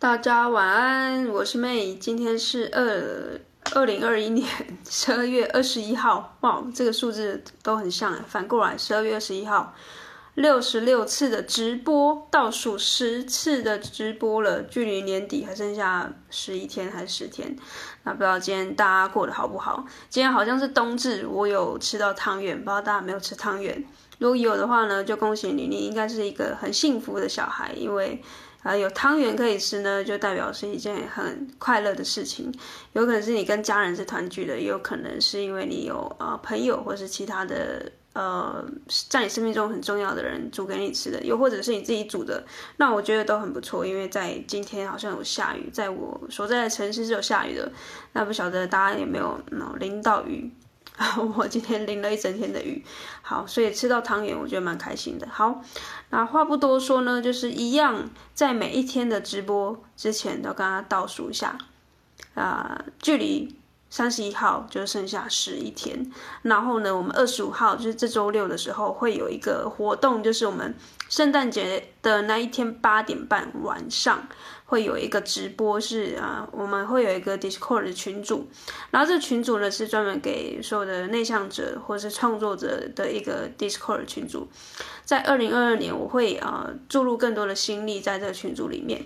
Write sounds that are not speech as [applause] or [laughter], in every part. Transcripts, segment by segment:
大家晚安，我是 May，今天是二二零二一年十二月二十一号，哇，这个数字都很像，反过来十二月二十一号，六十六次的直播，倒数十次的直播了，距离年底还剩下十一天还是十天？那不知道今天大家过得好不好？今天好像是冬至，我有吃到汤圆，不知道大家有没有吃汤圆？如果有的话呢，就恭喜你，你应该是一个很幸福的小孩，因为。啊，有汤圆可以吃呢，就代表是一件很快乐的事情。有可能是你跟家人是团聚的，也有可能是因为你有呃朋友或是其他的呃在你生命中很重要的人煮给你吃的，又或者是你自己煮的，那我觉得都很不错。因为在今天好像有下雨，在我所在的城市是有下雨的，那不晓得大家有没有淋到雨？[laughs] 我今天淋了一整天的雨，好，所以吃到汤圆，我觉得蛮开心的。好，那话不多说呢，就是一样，在每一天的直播之前，都跟大家倒数一下，啊、距离三十一号就剩下十一天。然后呢，我们二十五号就是这周六的时候会有一个活动，就是我们圣诞节的那一天八点半晚上。会有一个直播是啊，我们会有一个 Discord 的群组，然后这群组呢是专门给所有的内向者或者是创作者的一个 Discord 群组。在二零二二年，我会啊注入更多的心力在这个群组里面，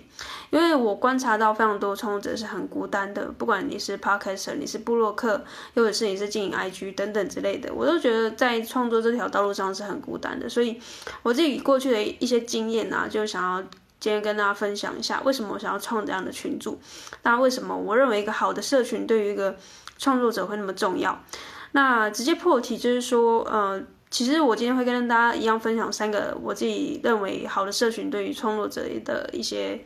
因为我观察到非常多创作者是很孤单的，不管你是 Podcast，你是部落客，又或者是你是经营 IG 等等之类的，我都觉得在创作这条道路上是很孤单的。所以我自己过去的一些经验啊，就想要。今天跟大家分享一下，为什么我想要创这样的群组？那为什么我认为一个好的社群对于一个创作者会那么重要？那直接破题就是说，呃，其实我今天会跟大家一样分享三个我自己认为好的社群对于创作者的一些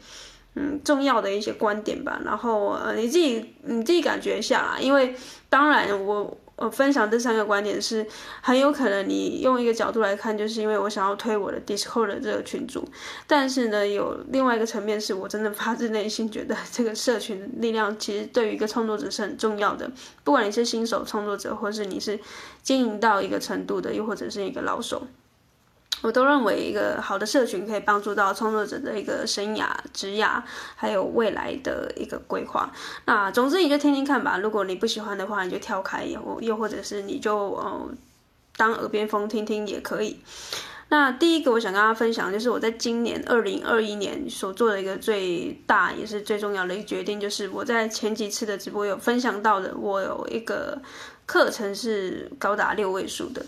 嗯重要的一些观点吧。然后呃，你自己你自己感觉一下啦，因为当然我。我分享这三个观点是很有可能你用一个角度来看，就是因为我想要推我的 Discord 的这个群组，但是呢，有另外一个层面是我真的发自内心觉得这个社群力量其实对于一个创作者是很重要的，不管你是新手创作者，或是你是经营到一个程度的，又或者是一个老手。我都认为一个好的社群可以帮助到创作者的一个生涯、职涯，还有未来的一个规划。那总之你就听听看吧。如果你不喜欢的话，你就跳开，又又或者是你就呃当耳边风听听也可以。那第一个我想跟大家分享，就是我在今年二零二一年所做的一个最大也是最重要的一个决定，就是我在前几次的直播有分享到的，我有一个课程是高达六位数的。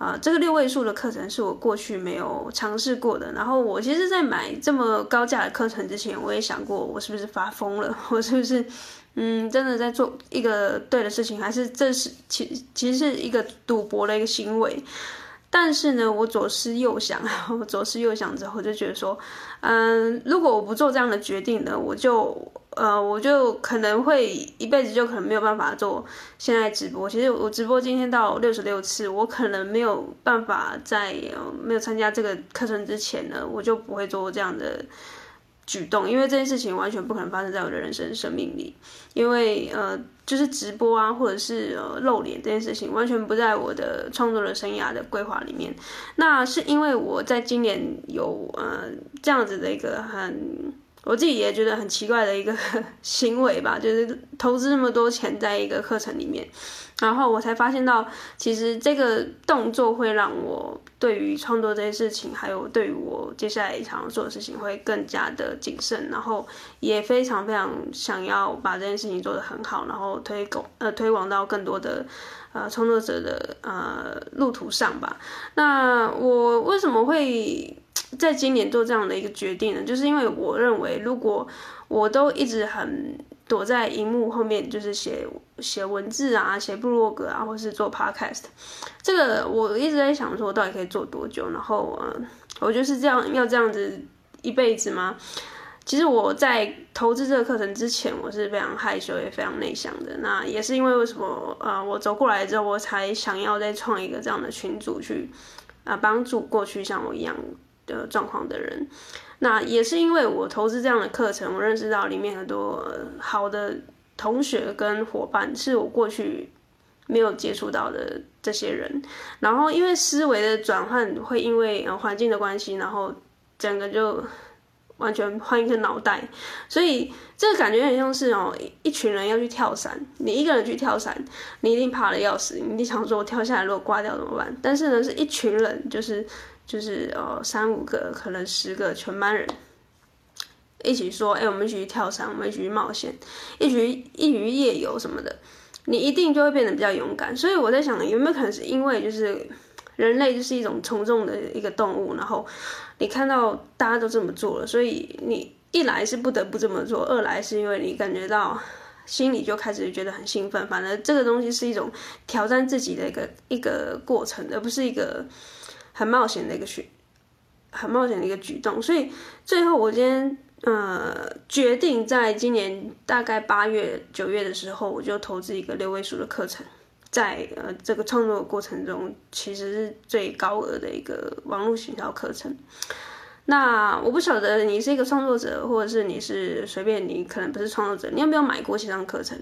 啊，这个六位数的课程是我过去没有尝试过的。然后我其实，在买这么高价的课程之前，我也想过，我是不是发疯了？[laughs] 我是不是，嗯，真的在做一个对的事情，还是这是其其实是一个赌博的一个行为？但是呢，我左思右想，[laughs] 我左思右想之后，就觉得说，嗯，如果我不做这样的决定呢，我就，呃，我就可能会一辈子就可能没有办法做现在直播。其实我直播今天到六十六次，我可能没有办法在，没有参加这个课程之前呢，我就不会做这样的。举动，因为这件事情完全不可能发生在我的人生生命里，因为呃，就是直播啊，或者是呃露脸这件事情，完全不在我的创作的生涯的规划里面。那是因为我在今年有呃这样子的一个很。我自己也觉得很奇怪的一个 [laughs] 行为吧，就是投资那么多钱在一个课程里面，然后我才发现到，其实这个动作会让我对于创作这些事情，还有对于我接下来想要做的事情，会更加的谨慎，然后也非常非常想要把这件事情做得很好，然后推广呃推广到更多的呃创作者的呃路途上吧。那我为什么会？[tsk] 在今年做这样的一个决定呢，就是因为我认为，如果我都一直很躲在荧幕后面，就是写写文字啊，写部落格啊，或是做 podcast，这个我一直在想说，到底可以做多久？然后，呃，我就是这样要这样子一辈子吗？其实我在投资这个课程之前，我是非常害羞也非常内向的。那也是因为为什么？呃，我走过来之后，我才想要再创一个这样的群组去啊，帮助过去像我一样。的状况的人，那也是因为我投资这样的课程，我认识到里面很多好的同学跟伙伴，是我过去没有接触到的这些人。然后因为思维的转换会因为环境的关系，然后整个就完全换一个脑袋，所以这个感觉很像是哦，一群人要去跳伞，你一个人去跳伞，你一定怕的要死，你一定想说我跳下来如果挂掉怎么办？但是呢，是一群人，就是就是呃三五个，可能十个全班人一起说，哎，我们一起去跳伞，我们一起去冒险，一起一起夜游什么的，你一定就会变得比较勇敢。所以我在想，有没有可能是因为就是。人类就是一种从众的一个动物，然后你看到大家都这么做了，所以你一来是不得不这么做，二来是因为你感觉到心里就开始觉得很兴奋。反正这个东西是一种挑战自己的一个一个过程，而不是一个很冒险的一个举很冒险的一个举动。所以最后我今天呃决定在今年大概八月九月的时候，我就投资一个六位数的课程。在呃这个创作过程中，其实是最高额的一个网络行销课程。那我不晓得你是一个创作者，或者是你是随便你可能不是创作者，你有没有买过线上课程？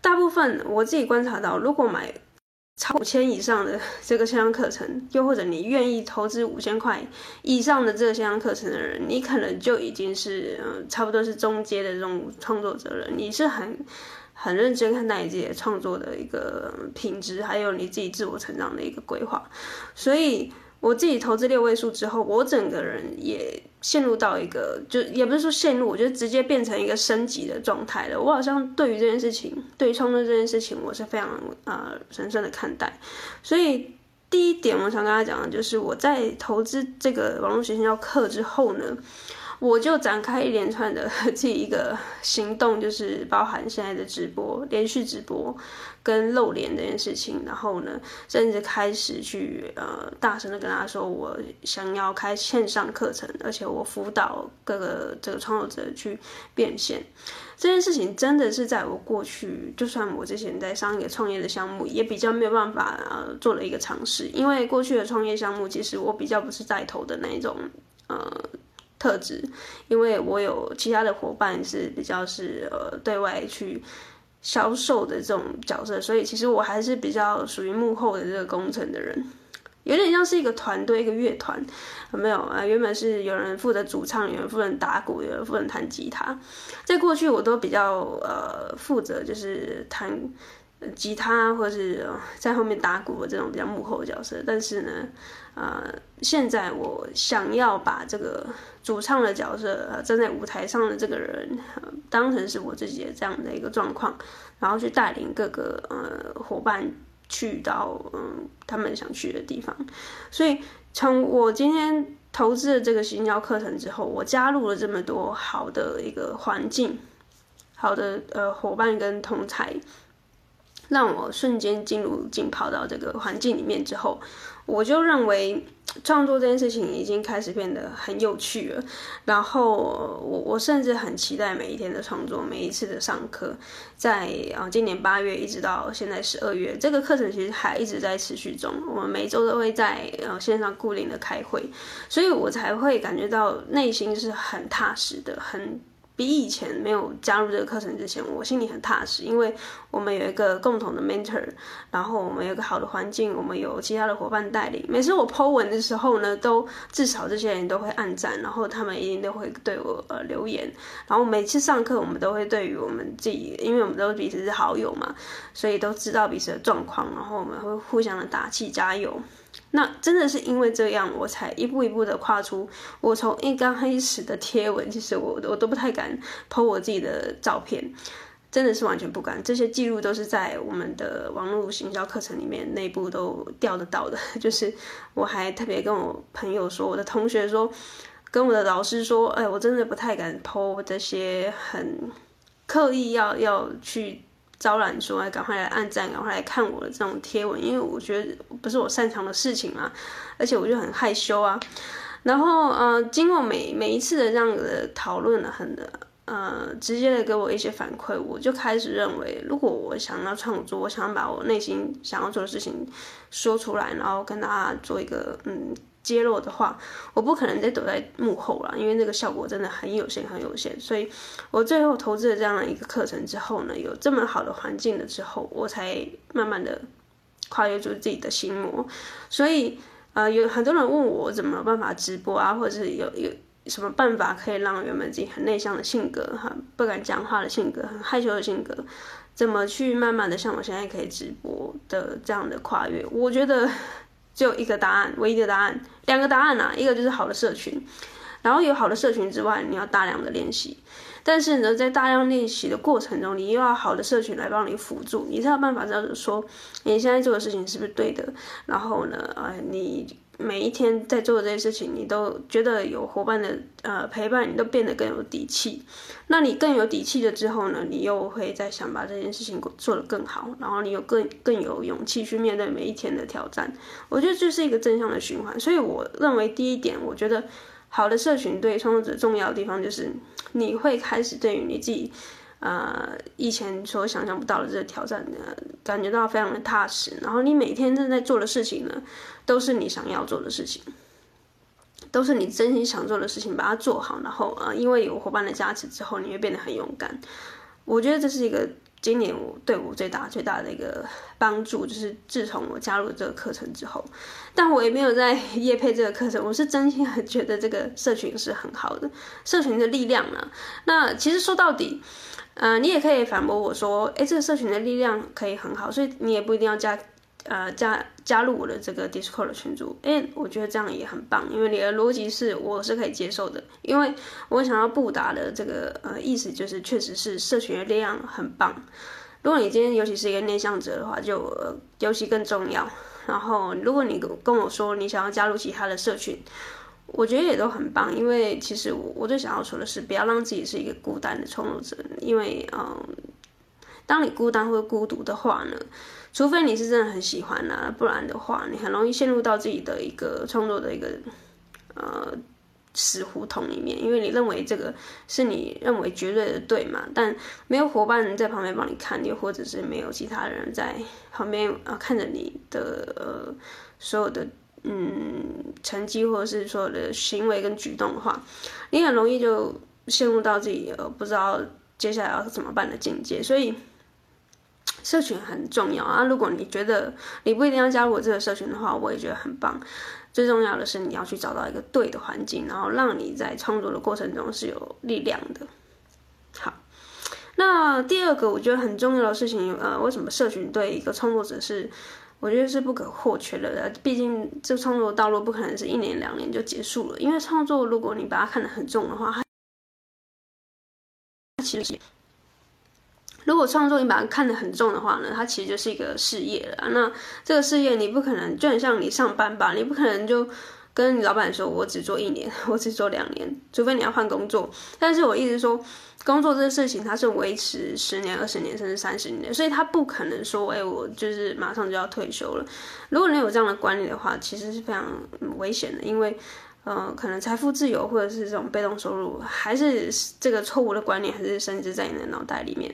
大部分我自己观察到，如果买超五千以上的 [laughs] 这个线上课程，又或者你愿意投资五千块以上的这个线上课程的人，你可能就已经是呃差不多是中阶的这种创作者了。你是很。很认真看待你自己创作的一个品质，还有你自己自我成长的一个规划。所以我自己投资六位数之后，我整个人也陷入到一个，就也不是说陷入，我就直接变成一个升级的状态了。我好像对于这件事情，对于创作这件事情，我是非常呃神圣的看待。所以第一点，我想跟大家讲的就是，我在投资这个网络学校课之后呢。我就展开一连串的这一个行动，就是包含现在的直播、连续直播跟露脸这件事情，然后呢，甚至开始去呃大声的跟大家说，我想要开线上课程，而且我辅导各个这个创作者去变现。这件事情真的是在我过去，就算我之前在上一个创业的项目，也比较没有办法呃做了一个尝试，因为过去的创业项目，其实我比较不是带头的那一种呃。特质，因为我有其他的伙伴是比较是呃对外去销售的这种角色，所以其实我还是比较属于幕后的这个工程的人，有点像是一个团队，一个乐团，没有啊？原本是有人负责主唱，有人负责打鼓，有人负责弹吉他，在过去我都比较呃负责就是弹吉他或者是在后面打鼓的这种比较幕后的角色，但是呢。呃，现在我想要把这个主唱的角色，呃，站在舞台上的这个人，当成是我自己的这样的一个状况，然后去带领各个呃伙伴去到嗯、他们想去的地方。所以从我今天投资了这个行销课程之后，我加入了这么多好的一个环境，好的呃伙伴跟同侪，让我瞬间进入浸泡到这个环境里面之后。我就认为创作这件事情已经开始变得很有趣了，然后我我甚至很期待每一天的创作，每一次的上课，在啊今年八月一直到现在十二月，这个课程其实还一直在持续中，我们每周都会在呃线上固定的开会，所以我才会感觉到内心是很踏实的，很。比以前没有加入这个课程之前，我心里很踏实，因为我们有一个共同的 mentor，然后我们有一个好的环境，我们有其他的伙伴带领。每次我 po 文的时候呢，都至少这些人都会按赞，然后他们一定都会对我呃留言。然后每次上课，我们都会对于我们自己，因为我们都彼此是好友嘛，所以都知道彼此的状况，然后我们会互相的打气加油。那真的是因为这样，我才一步一步的跨出。我从一刚开始的贴文，其实我我都不太敢 po 我自己的照片，真的是完全不敢。这些记录都是在我们的网络行销课程里面内部都调得到的。[laughs] 就是我还特别跟我朋友说，我的同学说，跟我的老师说，哎，我真的不太敢 po 这些很刻意要要去。招揽说，赶快来按赞，赶快来看我的这种贴文，因为我觉得不是我擅长的事情嘛，而且我就很害羞啊。然后，呃，经过每每一次的这样的讨论呢，很的，呃，直接的给我一些反馈，我就开始认为，如果我想要创作，我想要把我内心想要做的事情说出来，然后跟大家做一个，嗯。揭露的话，我不可能再躲在幕后了，因为那个效果真的很有限，很有限。所以我最后投资了这样的一个课程之后呢，有这么好的环境了之后，我才慢慢的跨越出自己的心魔。所以呃，有很多人问我怎么办法直播啊，或者是有有什么办法可以让原本自己很内向的性格、很不敢讲话的性格、很害羞的性格，怎么去慢慢的像我现在可以直播的这样的跨越？我觉得只有一个答案，唯一的答案，两个答案啊，一个就是好的社群，然后有好的社群之外，你要大量的练习。但是呢，在大量练习的过程中，你又要好的社群来帮你辅助，你才有办法知道说你现在做的事情是不是对的。然后呢，呃，你每一天在做这些事情，你都觉得有伙伴的呃陪伴，你都变得更有底气。那你更有底气了之后呢，你又会再想把这件事情做得更好，然后你有更更有勇气去面对每一天的挑战。我觉得这是一个正向的循环。所以我认为第一点，我觉得。好的社群对创作者重要的地方就是，你会开始对于你自己，呃，以前所想象不到的这个挑战呢，感觉到非常的踏实。然后你每天正在做的事情呢，都是你想要做的事情，都是你真心想做的事情，把它做好。然后呃，因为有伙伴的加持之后，你会变得很勇敢。我觉得这是一个。今年我对我最大最大的一个帮助，就是自从我加入这个课程之后，但我也没有在业配这个课程，我是真心很觉得这个社群是很好的，社群的力量呢。那其实说到底，呃，你也可以反驳我说，诶，这个社群的力量可以很好，所以你也不一定要加。呃，加加入我的这个 Discord 群组，哎，我觉得这样也很棒，因为你的逻辑是我是可以接受的，因为我想要布达的这个呃意思就是，确实是社群的力量很棒。如果你今天尤其是一个内向者的话，就、尤其更重要。然后，如果你跟我说你想要加入其他的社群，我觉得也都很棒，因为其实我我最想要说的是，不要让自己是一个孤单的创作者，因为嗯、当你孤单或孤独的话呢，除非你是真的很喜欢啊，不然的话，你很容易陷入到自己的一个创作的一个呃死胡同里面，因为你认为这个是你认为绝对的对嘛，但没有伙伴在旁边帮你看，又或者是没有其他人在旁边啊、呃、看着你的呃所有的嗯成绩或者是说的行为跟举动的话，你很容易就陷入到自己呃不知道接下来要怎么办的境界，所以。社群很重要啊！如果你觉得你不一定要加入我这个社群的话，我也觉得很棒。最重要的是你要去找到一个对的环境，然后让你在创作的过程中是有力量的。好，那第二个我觉得很重要的事情，呃，为什么社群对一个创作者是我觉得是不可或缺的？毕竟这创作道路不可能是一年两年就结束了，因为创作如果你把它看得很重的话，它其实。如果创作你把它看得很重的话呢，它其实就是一个事业了。那这个事业你不可能就很像你上班吧，你不可能就跟老板说，我只做一年，我只做两年，除非你要换工作。但是我一直说，工作这个事情它是维持十年、二十年甚至三十年，所以它不可能说，哎，我就是马上就要退休了。如果你有这样的观念的话，其实是非常危险的，因为呃，可能财富自由或者是这种被动收入，还是这个错误的观念，还是甚至在你的脑袋里面。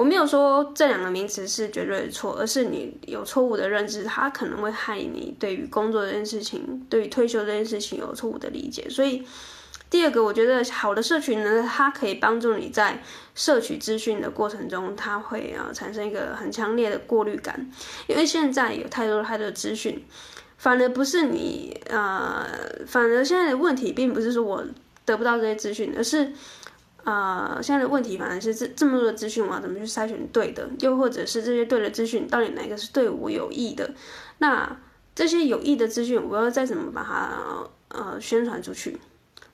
我没有说这两个名词是绝对的错，而是你有错误的认知，它可能会害你对于工作这件事情，对于退休这件事情有错误的理解。所以，第二个，我觉得好的社群呢，它可以帮助你在摄取资讯的过程中，它会啊产生一个很强烈的过滤感，因为现在有太多太多的资讯，反而不是你呃，反而现在的问题并不是说我得不到这些资讯，而是。呃，现在的问题反而是这这么多的资讯，我要怎么去筛选对的？又或者是这些对的资讯，到底哪个是对我有益的？那这些有益的资讯，我要再怎么把它呃宣传出去？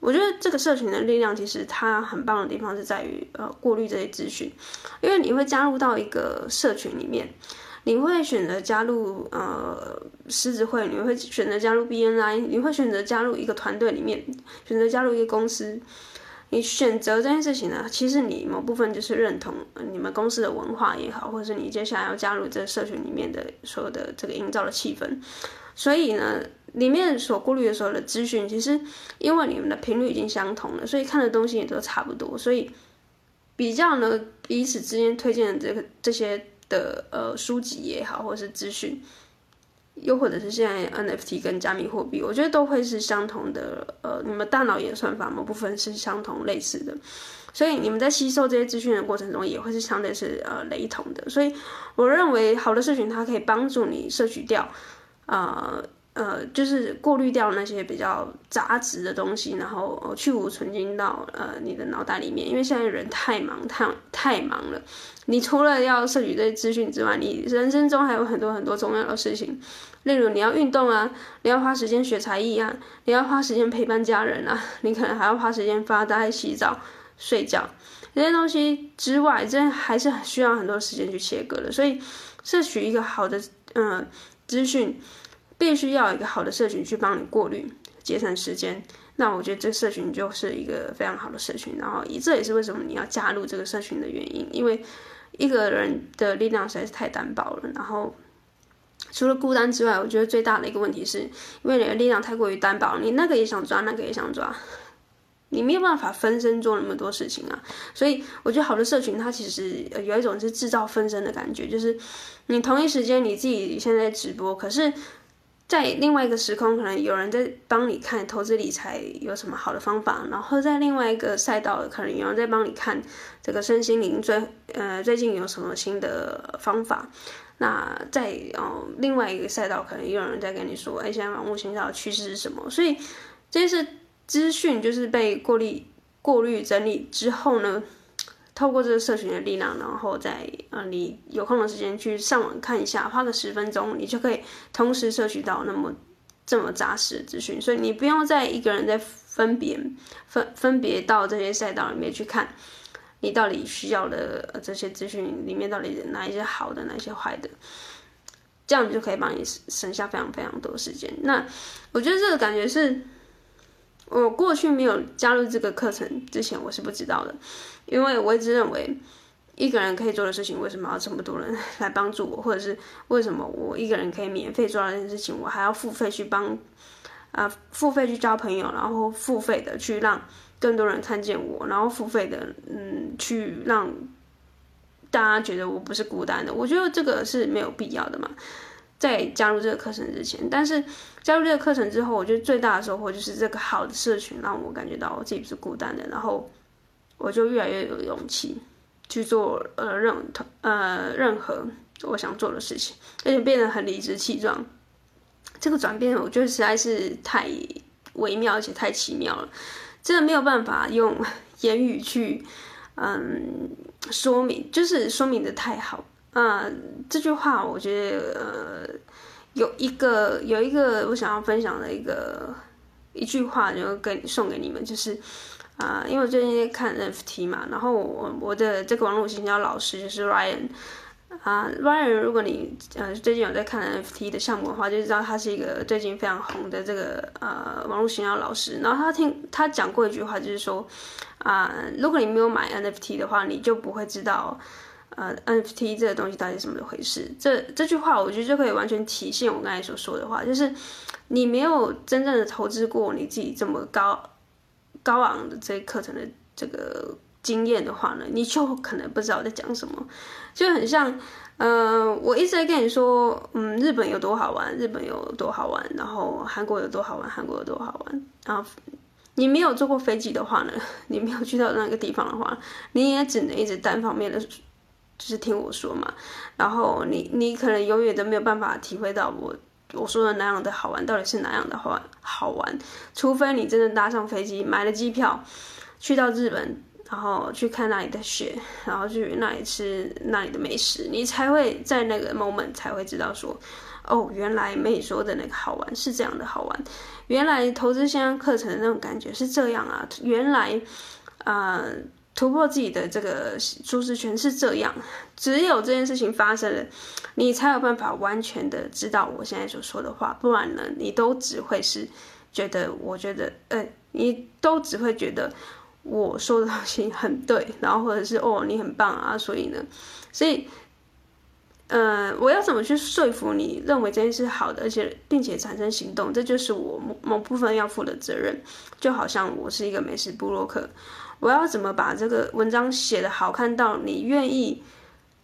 我觉得这个社群的力量，其实它很棒的地方是在于呃过滤这些资讯，因为你会加入到一个社群里面，你会选择加入呃狮子会，你会选择加入 BNI，你会选择加入一个团队里面，选择加入一个公司。你选择这件事情呢，其实你某部分就是认同你们公司的文化也好，或者是你接下来要加入这社群里面的所有的这个营造的气氛。所以呢，里面所顾虑的所有的资讯，其实因为你们的频率已经相同了，所以看的东西也都差不多。所以比较呢，彼此之间推荐的这个这些的呃书籍也好，或者是资讯。又或者是现在 NFT 跟加密货币，我觉得都会是相同的。呃，你们大脑演算法某部分是相同类似的，所以你们在吸收这些资讯的过程中，也会是相对是呃雷同的。所以我认为好的社群它可以帮助你摄取掉，呃，呃，就是过滤掉那些比较杂质的东西，然后去芜存菁到呃你的脑袋里面。因为现在人太忙，太太忙了。你除了要摄取这些资讯之外，你人生中还有很多很多重要的事情，例如你要运动啊，你要花时间学才艺啊，你要花时间陪伴家人啊，你可能还要花时间发呆、洗澡、睡觉这些东西之外，这还是需要很多时间去切割的。所以，摄取一个好的嗯、呃、资讯。必须要有一个好的社群去帮你过滤，节省时间。那我觉得这个社群就是一个非常好的社群。然后，这也是为什么你要加入这个社群的原因。因为一个人的力量实在是太单薄了。然后，除了孤单之外，我觉得最大的一个问题是，因为你的力量太过于单薄，你那个也想抓，那个也想抓，你没有办法分身做那么多事情啊。所以，我觉得好的社群它其实有一种是制造分身的感觉，就是你同一时间你自己现在直播，可是。在另外一个时空，可能有人在帮你看投资理财有什么好的方法，然后在另外一个赛道，可能有人在帮你看这个身心灵最呃最近有什么新的方法。那在哦另外一个赛道，可能有人在跟你说，哎，现在网络行销的趋势是什么？所以这些资讯就是被过滤、过滤、整理之后呢，透过这个社群的力量，然后在呃，你有空的时间去上网看一下，花个十分钟，你就可以同时摄取到那么这么扎实的资讯。所以你不用再一个人在分别分分别到这些赛道里面去看，你到底需要的这些资讯里面到底哪一些好的，哪一些坏的，这样就可以帮你省下非常非常多时间。那我觉得这个感觉是。我过去没有加入这个课程之前，我是不知道的，因为我一直认为一个人可以做的事情，为什么要这么多人来帮助我，或者是为什么我一个人可以免费做到这件事情，我还要付费去帮啊、付费去交朋友，然后付费的去让更多人看见我，然后付费的嗯去让大家觉得我不是孤单的，我觉得这个是没有必要的嘛。在加入这个课程之前，但是加入这个课程之后，我觉得最大的收获就是这个好的社群让我感觉到我自己不是孤单的，然后我就越来越有勇气去做呃任呃任何我想做的事情，而且变得很理直气壮。这个转变我觉得实在是太微妙，而且太奇妙了，真的没有办法用 [laughs] 言语去嗯说明，就是说明的太好。嗯，这句话我觉得呃，有一个有一个我想要分享的一个一句话，就跟送给你们，就是啊、因为我最近在看 NFT 嘛，然后我我的这个网络行销老师就是 Ryan 啊、，Ryan，如果你呃最近有在看 NFT 的项目的话，就知道他是一个最近非常红的这个呃网络行销老师。然后他听他讲过一句话，就是说啊、如果你没有买 NFT 的话，你就不会知道。呃，NFT 这个东西到底是什么回事？这这句话我觉得就可以完全体现我刚才所说的话，就是你没有真正的投资过你自己这么高高昂的这课程的这个经验的话呢，你就可能不知道在讲什么。就很像，呃，我一直在跟你说，嗯，日本有多好玩，日本有多好玩，然后韩国有多好玩，韩国有多好玩。然后你没有坐过飞机的话呢，[laughs] 你没有去到那个地方的话，你也只能一直单方面的。就是听我说嘛，然后你你可能永远都没有办法体会到我我说的那样的好玩到底是哪样的好玩好玩，除非你真的搭上飞机买了机票，去到日本，然后去看那里的雪，然后去那里吃那里的美食，你才会在那个 moment 才会知道说，哦，原来妹说的那个好玩是这样的好玩，原来投资线上课程的那种感觉是这样啊，原来啊。呃突破自己的这个舒适圈是这样，只有这件事情发生了，你才有办法完全的知道我现在所说的话，不然呢，你都只会是觉得，我觉得，呃，你都只会觉得我说的东西很对，然后或者是哦，你很棒啊，所以呢，所以，呃，我要怎么去说服你认为这件事好的，而且并且产生行动，这就是我某某部分要负的责任，就好像我是一个美食部落客。我要怎么把这个文章写得好看到你愿意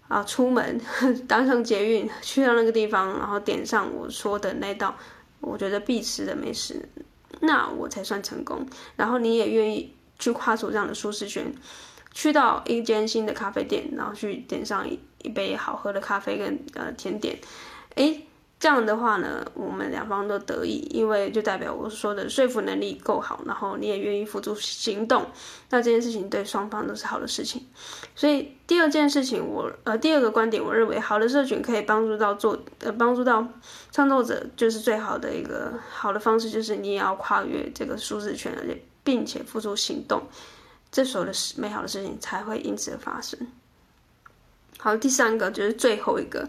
啊出门 [laughs] 搭上捷运去到那个地方，然后点上我说的那道我觉得必吃的美食，那我才算成功。然后你也愿意去跨出这样的舒适圈，去到一间新的咖啡店，然后去点上一一杯好喝的咖啡跟呃甜点，诶，这样的话呢，我们两方都得益，因为就代表我说的说服能力够好，然后你也愿意付诸行动，那这件事情对双方都是好的事情。所以第二件事情我，呃第二个观点，我认为好的社群可以帮助到做呃帮助到创作者，就是最好的一个好的方式，就是你也要跨越这个舒适圈，而且并且付诸行动，这时候的美好的事情才会因此而发生。好，第三个就是最后一个。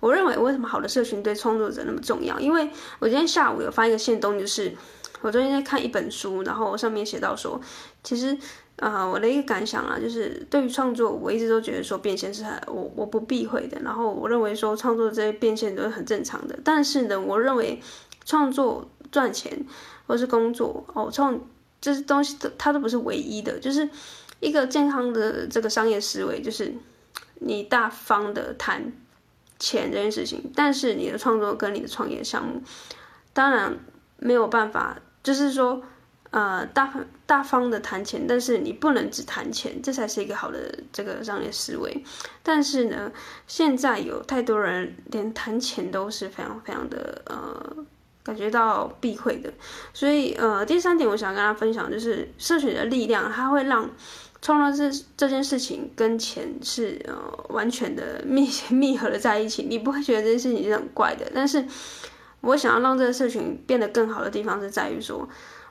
我认为为什么好的社群对创作者那么重要？因为我今天下午有发一个限动，就是我昨天在看一本书，然后我上面写到说，其实呃我的一个感想啊，就是对于创作，我一直都觉得说变现是很我我不避讳的，然后我认为说创作这些变现都是很正常的。但是呢，我认为创作赚钱或是工作哦创这些东西都它都不是唯一的，就是一个健康的这个商业思维，就是你大方的谈。钱这件事情，但是你的创作跟你的创业项目，当然没有办法，就是说，呃，大大方的谈钱，但是你不能只谈钱，这才是一个好的这个商业思维。但是呢，现在有太多人连谈钱都是非常非常的呃，感觉到避讳的，所以呃，第三点我想跟大家分享就是，社群的力量，它会让。创造这这件事情跟钱是呃完全的 [laughs] 密密合的在一起，你不会觉得这件事情是很怪的。但是，我想要让这个社群变得更好的地方是在于说，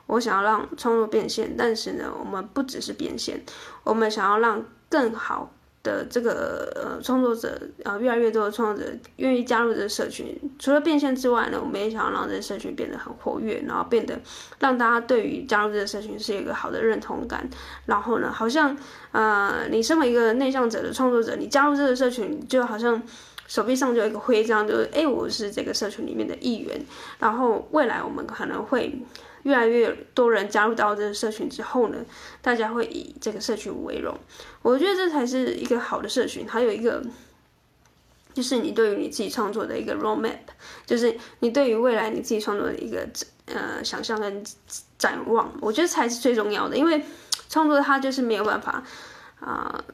我想要让创作变现，但是呢，我们不只是变现，我们想要让更好。的这个呃创作者呃越来越多的创作者愿意加入这个社群，除了变现之外呢，我们也想要让这个社群变得很活跃，然后变得让大家对于加入这个社群是一个好的认同感。然后呢，好像呃你身为一个内向者的创作者，你加入这个社群，就好像手臂上就有一个徽章，就是哎我是这个社群里面的一员。然后未来我们可能会。越来越多人加入到这个社群之后呢，大家会以这个社群为荣。我觉得这才是一个好的社群。还有一个，就是你对于你自己创作的一个 roadmap，就是你对于未来你自己创作的一个呃想象跟展望。我觉得才是最重要的，因为创作它就是没有办法啊。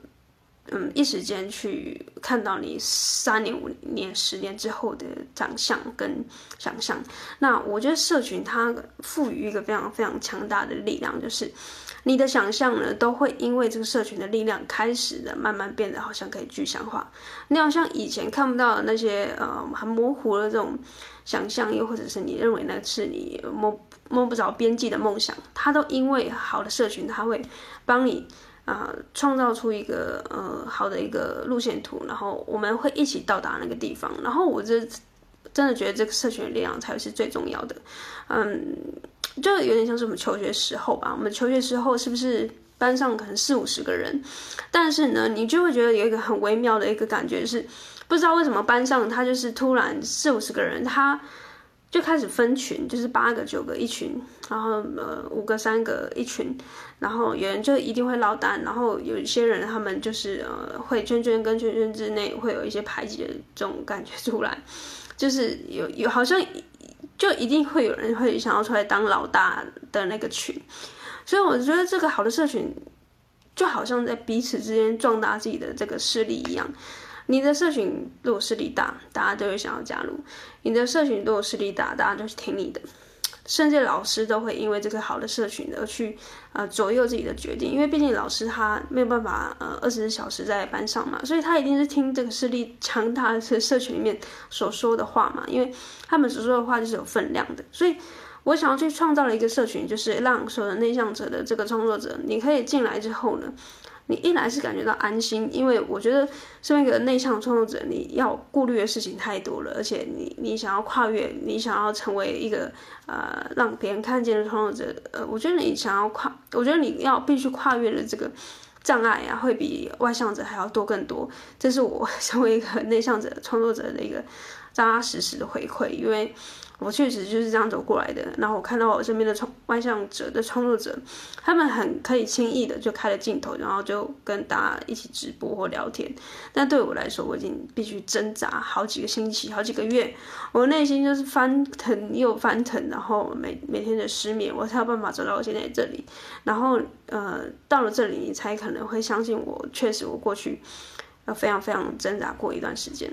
嗯，一时间去看到你三年、五年、十年之后的长相跟想象，那我觉得社群它赋予一个非常非常强大的力量，就是你的想象呢，都会因为这个社群的力量，开始的慢慢变得好像可以具象化。你好像以前看不到的那些呃很模糊的这种想象，又或者是你认为那是你摸摸不着边际的梦想，它都因为好的社群，它会帮你。啊、创造出一个呃好的一个路线图，然后我们会一起到达那个地方。然后我这真的觉得这个社群力量才是最重要的。嗯，就有点像是我们求学时候吧。我们求学时候是不是班上可能四五十个人，但是呢，你就会觉得有一个很微妙的一个感觉是，不知道为什么班上他就是突然四五十个人，他。就开始分群，就是八个、九个一群，然后呃五个、三个一群，然后有人就一定会落单，然后有一些人他们就是呃会圈圈跟圈圈之内会有一些排挤的这种感觉出来，就是有有好像就一定会有人会想要出来当老大的那个群，所以我觉得这个好的社群就好像在彼此之间壮大自己的这个势力一样。你的社群如果势力大，大家都会想要加入；你的社群如果势力大，大家都是听你的。甚至老师都会因为这个好的社群而去呃左右自己的决定，因为毕竟老师他没有办法呃二十四小时在班上嘛，所以他一定是听这个势力强大的社群里面所说的话嘛，因为他们所说的话就是有分量的。所以我想要去创造了一个社群，就是让所有的内向者的这个创作者，你可以进来之后呢。你一来是感觉到安心，因为我觉得身为一个内向创作者，你要顾虑的事情太多了，而且你你想要跨越，你想要成为一个呃让别人看见的创作者，呃，我觉得你想要跨，我觉得你要必须跨越的这个障碍啊，会比外向者还要多更多。这是我 [laughs] 身为一个内向者创作者的一个扎扎实实的回馈，因为。我确实就是这样走过来的。然后我看到我身边的创外向者的创作者，他们很可以轻易的就开了镜头，然后就跟大家一起直播或聊天。但对我来说，我已经必须挣扎好几个星期、好几个月，我内心就是翻腾又翻腾，然后每每天的失眠，我才有办法走到我现在这里。然后呃，到了这里，你才可能会相信我，确实我过去要非常非常挣扎过一段时间。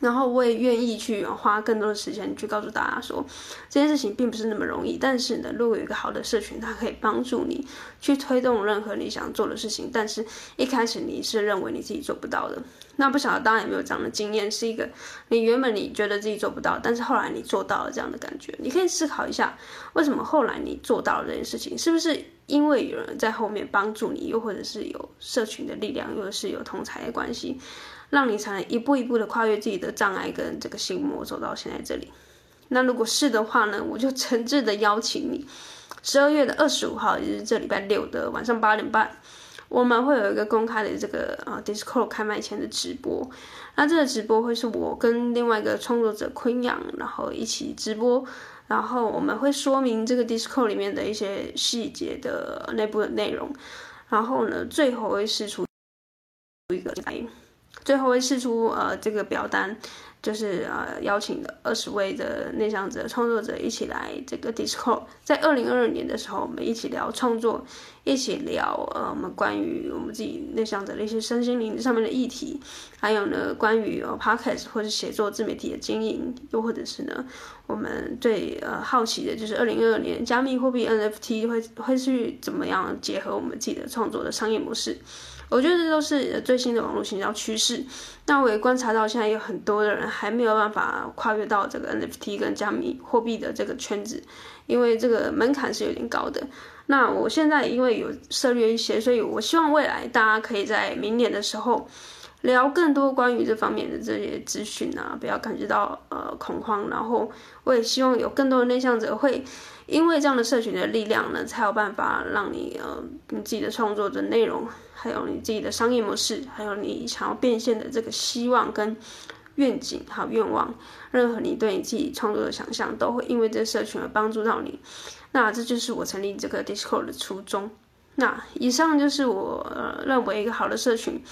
然后我也愿意去花更多的时间去告诉大家说，这件事情并不是那么容易。但是呢，如果有一个好的社群，它可以帮助你去推动任何你想做的事情。但是一开始你是认为你自己做不到的，那不晓得大家有没有这样的经验？是一个你原本你觉得自己做不到，但是后来你做到了这样的感觉。你可以思考一下，为什么后来你做到了这件事情？是不是因为有人在后面帮助你，又或者是有社群的力量，又或者是有同侪的关系？让你才能一步一步的跨越自己的障碍跟这个心魔，走到现在这里。那如果是的话呢，我就诚挚的邀请你，十二月的二十五号，也就是这礼拜六的晚上八点半，我们会有一个公开的这个呃 Discord 开麦前的直播。那这个直播会是我跟另外一个创作者昆阳，然后一起直播，然后我们会说明这个 disco 里面的一些细节的内部的内容，然后呢，最后会释出一个最后会释出呃这个表单，就是呃邀请的二十位的内向者创作者一起来这个 Discord，在二零二二年的时候，我们一起聊创作，一起聊呃我们关于我们自己内向者的一些身心灵上面的议题，还有呢关于呃 Podcast 或是写作自媒体的经营，又或者是呢我们最呃好奇的就是二零二二年加密货币 NFT 会会去怎么样结合我们自己的创作的商业模式。我觉得这都是最新的网络行销趋势。那我也观察到，现在有很多的人还没有办法跨越到这个 NFT 跟加密货币的这个圈子，因为这个门槛是有点高的。那我现在因为有涉猎一些，所以我希望未来大家可以在明年的时候聊更多关于这方面的这些资讯啊，不要感觉到呃恐慌。然后我也希望有更多的内向者会因为这样的社群的力量呢，才有办法让你呃你自己的创作的内容。还有你自己的商业模式，还有你想要变现的这个希望跟愿景，还有愿望，任何你对你自己创作的想象，都会因为这社群而帮助到你。那这就是我成立这个 Discord 的初衷。那以上就是我呃认为一个好的社群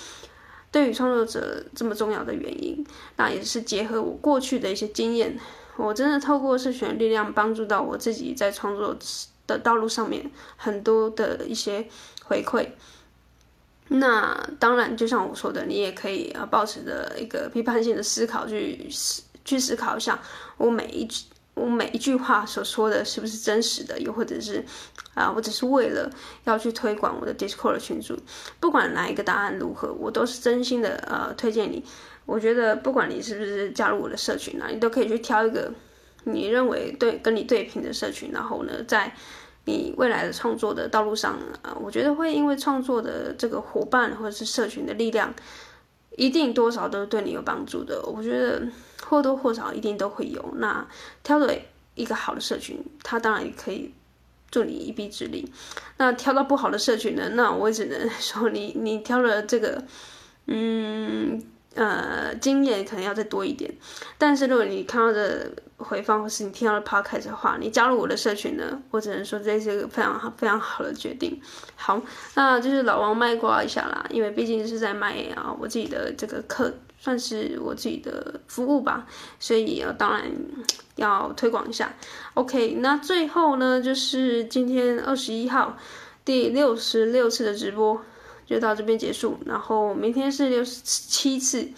对于创作者这么重要的原因。那也是结合我过去的一些经验，我真的透过社群力量帮助到我自己在创作的道路上面很多的一些回馈。那当然，就像我说的，你也可以啊，抱持着一个批判性的思考去思去思考一下，我每一句我每一句话所说的是不是真实的，又或者是啊，我只是为了要去推广我的 Discord 群组，不管哪一个答案如何，我都是真心的呃推荐你。我觉得不管你是不是加入我的社群啊，你都可以去挑一个你认为对跟你对平的社群，然后呢，在。你未来的创作的道路上，呃，我觉得会因为创作的这个伙伴或者是社群的力量，一定多少都是对你有帮助的。我觉得或多或少一定都会有。那挑对一个好的社群，它当然也可以助你一臂之力。那挑到不好的社群呢？那我只能 [laughs] 说你你挑了这个，嗯。呃，经验可能要再多一点，但是如果你看到的回放或是你听到的 podcast 的话，你加入我的社群呢，我只能说这是一个非常好、非常好的决定。好，那就是老王卖瓜一下啦，因为毕竟是在卖啊我自己的这个课，算是我自己的服务吧，所以呃当然要推广一下。OK，那最后呢，就是今天二十一号第六十六次的直播。就到这边结束，然后明天是六十七次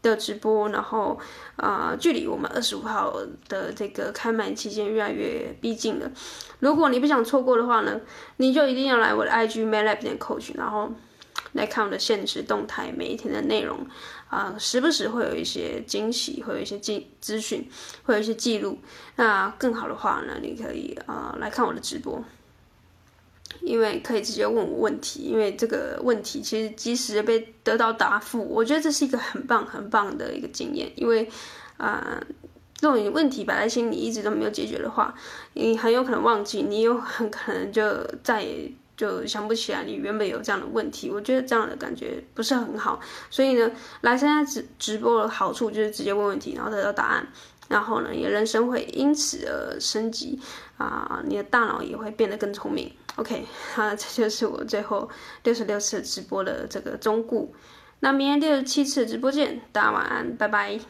的直播，然后啊、距离我们二十五号的这个开麦期间越来越逼近了。如果你不想错过的话呢，你就一定要来我的 IG malab 点 coach，然后来看我的限时动态，每一天的内容啊、时不时会有一些惊喜，会有一些记资讯，会有一些记录。那更好的话呢，你可以啊、来看我的直播。因为可以直接问我问题，因为这个问题其实及时被得到答复，我觉得这是一个很棒很棒的一个经验。因为，啊、呃，如果你问题摆在心里一直都没有解决的话，你很有可能忘记，你有很可能就再也就想不起来你原本有这样的问题。我觉得这样的感觉不是很好，所以呢，来参加直直播的好处就是直接问问题，然后得到答案。然后呢，你的人生会因此而升级啊，你的大脑也会变得更聪明。OK，好，这就是我最后六十六次直播的这个中顾。那明天六十七次直播见，大家晚安，拜拜。